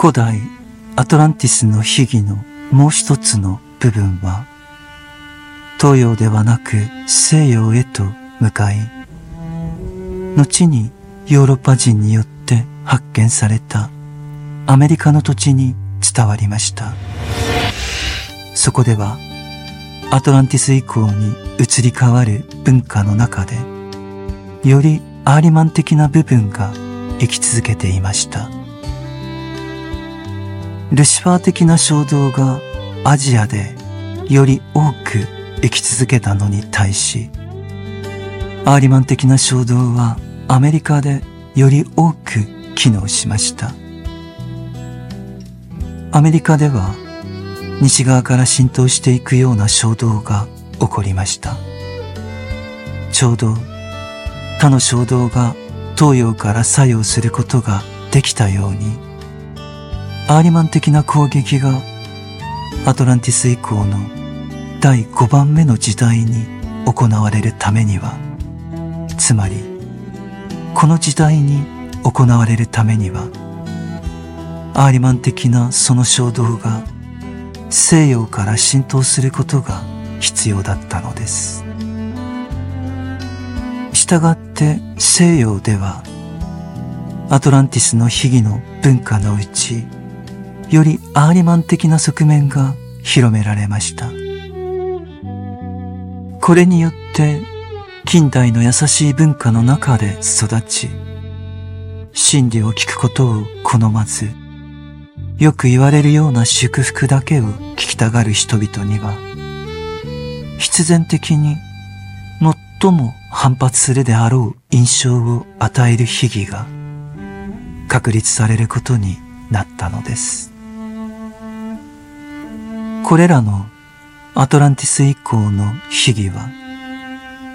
古代アトランティスの秘儀のもう一つの部分は、東洋ではなく西洋へと向かい、後にヨーロッパ人によって発見されたアメリカの土地に伝わりました。そこではアトランティス以降に移り変わる文化の中で、よりアーリマン的な部分が生き続けていました。ルシファー的な衝動がアジアでより多く生き続けたのに対し、アーリマン的な衝動はアメリカでより多く機能しました。アメリカでは西側から浸透していくような衝動が起こりました。ちょうど他の衝動が東洋から作用することができたように、アーリマン的な攻撃がアトランティス以降の第5番目の時代に行われるためには、つまり、この時代に行われるためには、アーリマン的なその衝動が西洋から浸透することが必要だったのです。したがって西洋ではアトランティスの秘儀の文化のうちよりアーリマン的な側面が広められました。これによって近代の優しい文化の中で育ち、真理を聞くことを好まず、よく言われるような祝福だけを聞きたがる人々には、必然的に最も反発するであろう印象を与える秘義が確立されることになったのです。これらのアトランティス以降の秘技は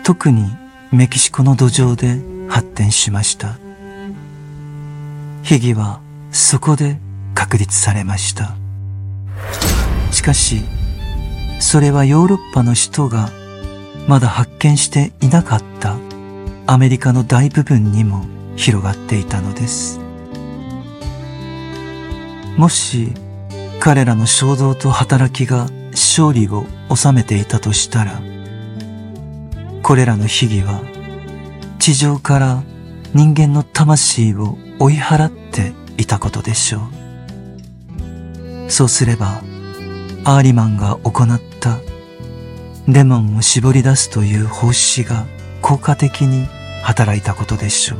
特にメキシコの土壌で発展しました。秘技はそこで確立されました。しかし、それはヨーロッパの人がまだ発見していなかったアメリカの大部分にも広がっていたのです。もし彼らの衝動と働きが勝利を収めていたとしたら、これらの秘技は地上から人間の魂を追い払っていたことでしょう。そうすれば、アーリマンが行ったレモンを絞り出すという方針が効果的に働いたことでしょう。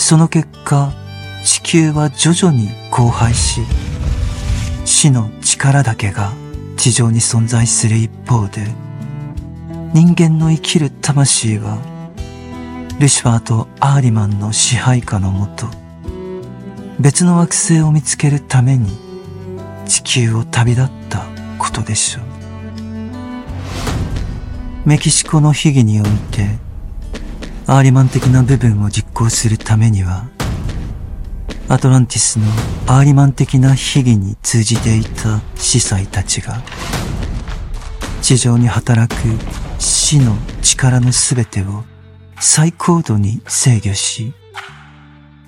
その結果、地球は徐々に荒廃し、死の力だけが地上に存在する一方で、人間の生きる魂は、ルシファーとアーリマンの支配下のもと、別の惑星を見つけるために地球を旅立ったことでしょう。メキシコの秘技において、アーリマン的な部分を実行するためには、アトランティスのアーリマン的な秘技に通じていた司祭たちが、地上に働く死の力のすべてを最高度に制御し、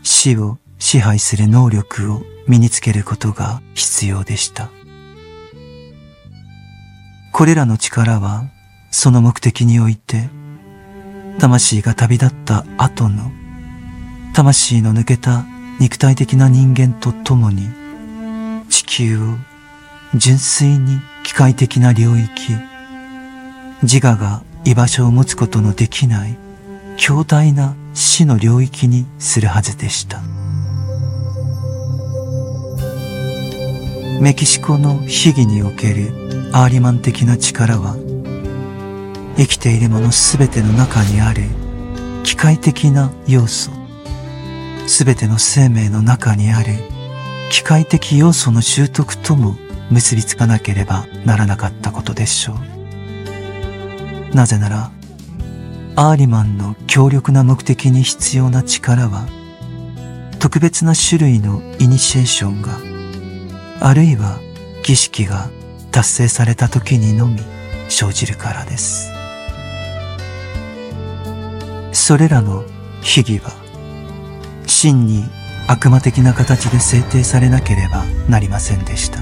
死を支配する能力を身につけることが必要でした。これらの力は、その目的において、魂が旅立った後の、魂の抜けた肉体的な人間と共に地球を純粋に機械的な領域自我が居場所を持つことのできない強大な死の領域にするはずでした。メキシコの秘技におけるアーリマン的な力は生きているものすべての中にある機械的な要素。すべての生命の中にある機械的要素の習得とも結びつかなければならなかったことでしょう。なぜなら、アーリマンの強力な目的に必要な力は、特別な種類のイニシエーションが、あるいは儀式が達成された時にのみ生じるからです。それらの秘技は、真に悪魔的な形で制定されなければなりませんでした。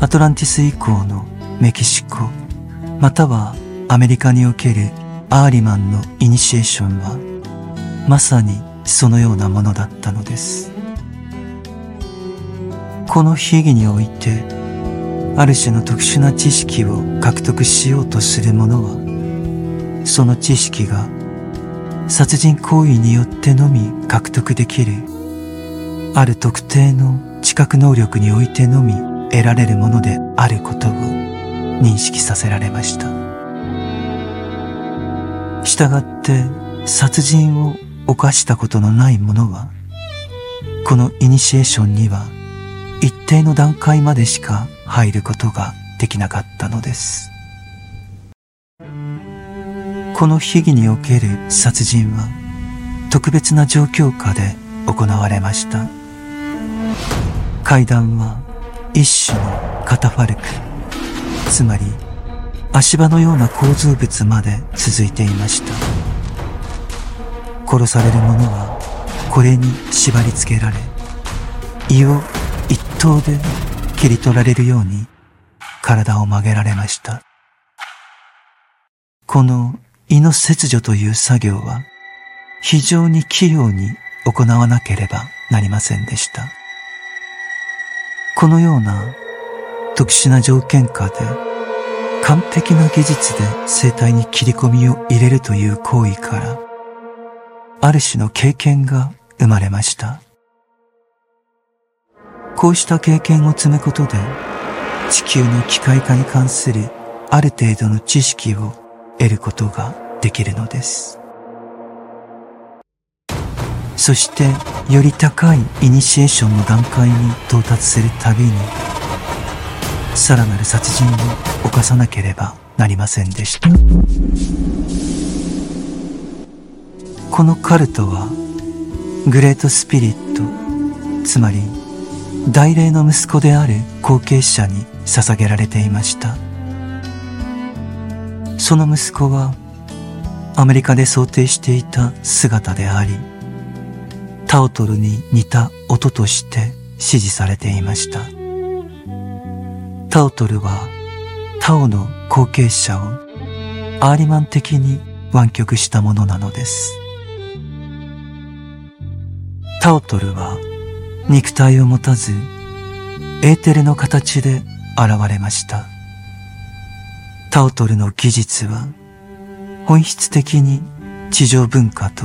アトランティス以降のメキシコまたはアメリカにおけるアーリマンのイニシエーションはまさにそのようなものだったのです。この秘義においてある種の特殊な知識を獲得しようとする者はその知識が殺人行為によってのみ獲得できるある特定の知覚能力においてのみ得られるものであることを認識させられました。したがって殺人を犯したことのない者はこのイニシエーションには一定の段階までしか入ることができなかったのです。この秘儀における殺人は特別な状況下で行われました。階段は一種のカタファルクつまり足場のような構造物まで続いていました。殺される者はこれに縛り付けられ胃を一刀で切り取られるように体を曲げられました。この胃の切除という作業は非常に器用に行わなければなりませんでした。このような特殊な条件下で完璧な技術で生体に切り込みを入れるという行為からある種の経験が生まれました。こうした経験を積むことで地球の機械化に関するある程度の知識を得ることができるのです。そしてより高いイニシエーションの段階に到達するたびにさらなる殺人を犯さなければなりませんでした。このカルトはグレートスピリットつまり大霊の息子である後継者に捧げられていました。その息子はアメリカで想定していた姿であり、タオトルに似た音として支持されていました。タオトルはタオの後継者をアーリマン的に湾曲したものなのです。タオトルは肉体を持たずエーテルの形で現れました。タオトルの技術は本質的に地上文化と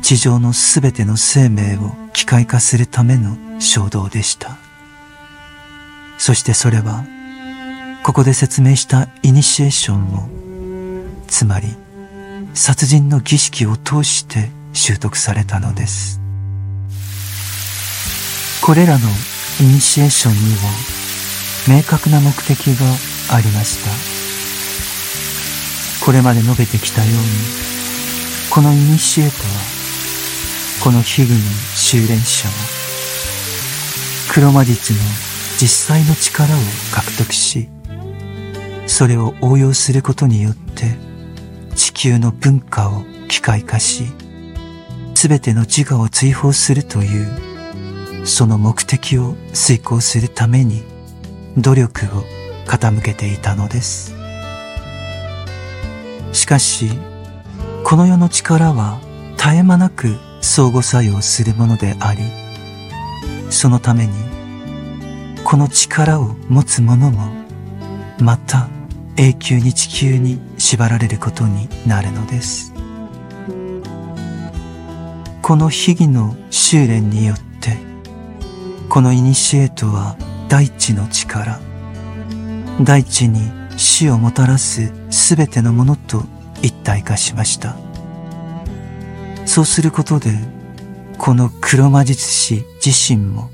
地上のすべての生命を機械化するための衝動でした。そしてそれは、ここで説明したイニシエーションを、つまり殺人の儀式を通して習得されたのです。これらのイニシエーションには明確な目的がありました。これまで述べてきたようにこのイニシエートはこの秘儀の修練者は黒魔術の実際の力を獲得しそれを応用することによって地球の文化を機械化し全ての自我を追放するというその目的を遂行するために努力を傾けていたのですしかし、この世の力は絶え間なく相互作用するものであり、そのために、この力を持つ者も、また永久に地球に縛られることになるのです。この秘儀の修練によって、このイニシエートは大地の力、大地に死をもたらすすべてのものと一体化しました。そうすることでこの黒魔術師自身も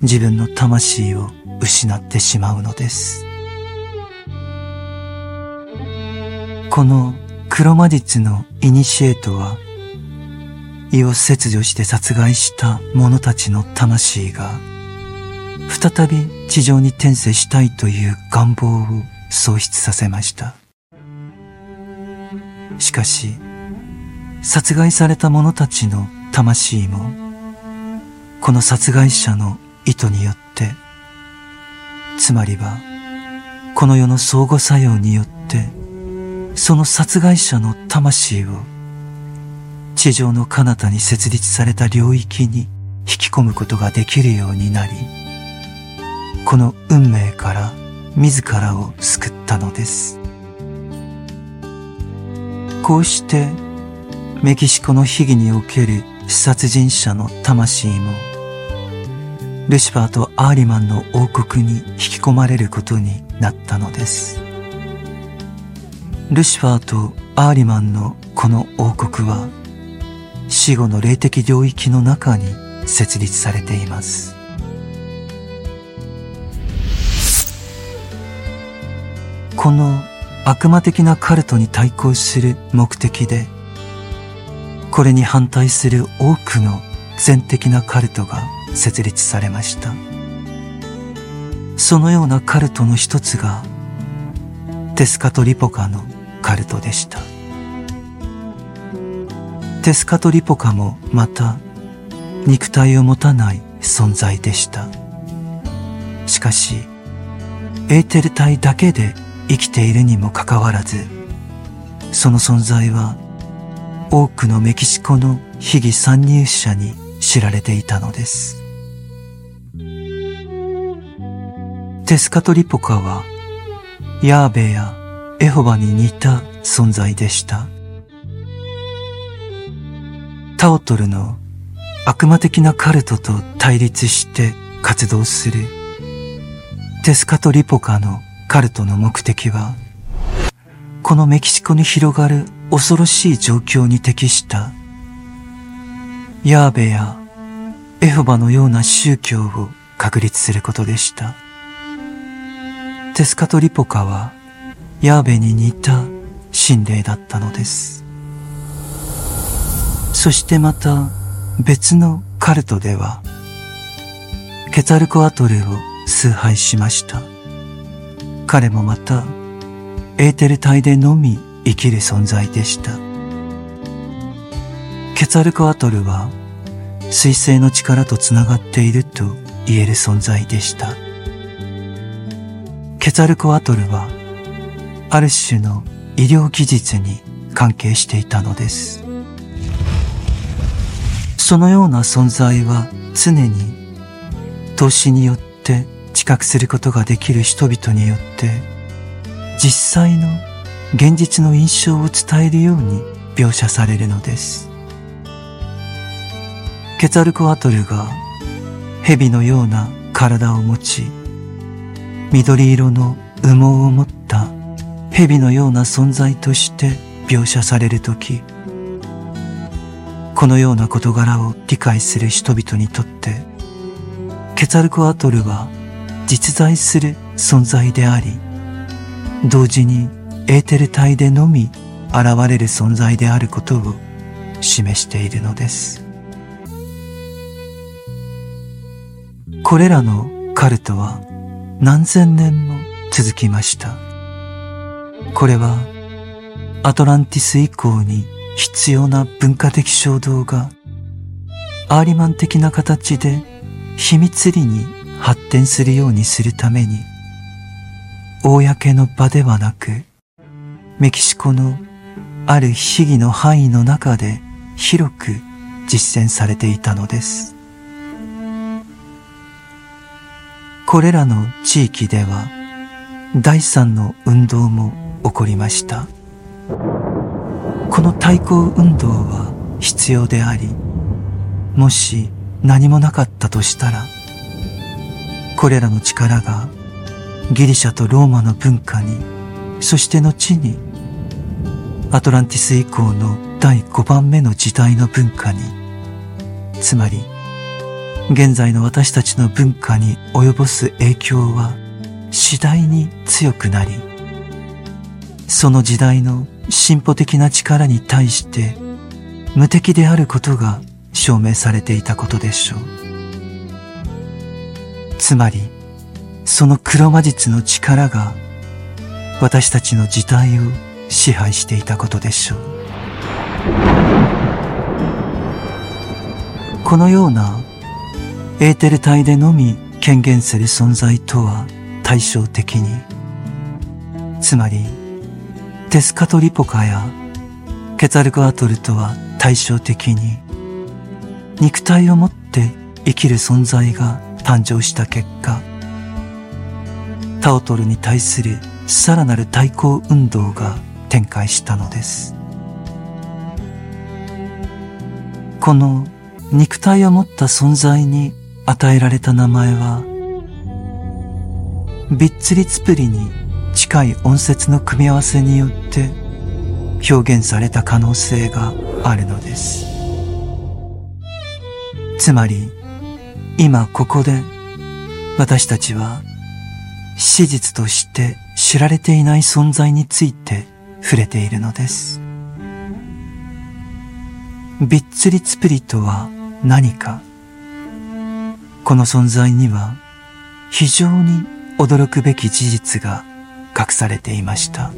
自分の魂を失ってしまうのです。この黒魔術のイニシエートは胃を切除して殺害した者たちの魂が再び地上に転生したいという願望を喪失させました。しかし、殺害された者たちの魂もこの殺害者の意図によってつまりはこの世の相互作用によってその殺害者の魂を地上の彼方に設立された領域に引き込むことができるようになりこの運命から自らを救ったのです。こうしてメキシコの秘儀における殺人者の魂もルシファーとアーリマンの王国に引き込まれることになったのです。ルシファーとアーリマンのこの王国は死後の霊的領域の中に設立されています。この悪魔的なカルトに対抗する目的でこれに反対する多くの全的なカルトが設立されました。そのようなカルトの一つがテスカトリポカのカルトでした。テスカトリポカもまた肉体を持たない存在でした。しかしエーテル体だけで生きているにもかかわらずその存在は多くのメキシコの秘技参入者に知られていたのです。テスカトリポカはヤーベやエホバに似た存在でした。タオトルの悪魔的なカルトと対立して活動するテスカトリポカのカルトの目的はこのメキシコに広がる恐ろしい状況に適したヤーベやエホバのような宗教を確立することでした。テスカトリポカはヤーベに似た神霊だったのです。そしてまた別のカルトではケタルコアトルを崇拝しました。彼もまたエーテル体でのみ生きる存在でした。ケツァルコアトルは水星の力とつながっていると言える存在でした。ケツァルコアトルはある種の医療技術に関係していたのです。そのような存在は常に投資によって知覚することができる人々によって実際の現実の印象を伝えるように描写されるのです。ケツァルコアトルが蛇のような体を持ち、緑色の羽毛を持った蛇のような存在として描写されるとき、このような事柄を理解する人々にとって、ケツァルコアトルは実在する存在であり、同時にエーテル体でのみ現れる存在であることを示しているのです。これらのカルトは何千年も続きました。これはアトランティス以降に必要な文化的衝動がアーリマン的な形で秘密裏に発展するようにするために公の場ではなくメキシコのある秘技の範囲の中で広く実践されていたのです。これらの地域では第三の運動も起こりましたこの対抗運動は必要でありもし何もなかったとしたらこれらの力がギリシャとローマの文化にそして後にアトランティス以降の第5番目の時代の文化につまり現在の私たちの文化に及ぼす影響は次第に強くなり、その時代の進歩的な力に対して無敵であることが証明されていたことでしょう。つまり、その黒魔術の力が私たちの時代を支配していたことでしょう。このようなエーテル体でのみ権限する存在とは対照的につまりテスカトリポカやケツァルコアトルとは対照的に肉体を持って生きる存在が誕生した結果タオトルに対するさらなる対抗運動が展開したのです。この肉体を持った存在に与えられた名前はビッツリツプリに近い音節の組み合わせによって表現された可能性があるのです。つまり今ここで私たちは史実として知られていない存在について触れているのです。ビッツリツプリとは何かこの存在には非常に驚くべき事実が隠されていました。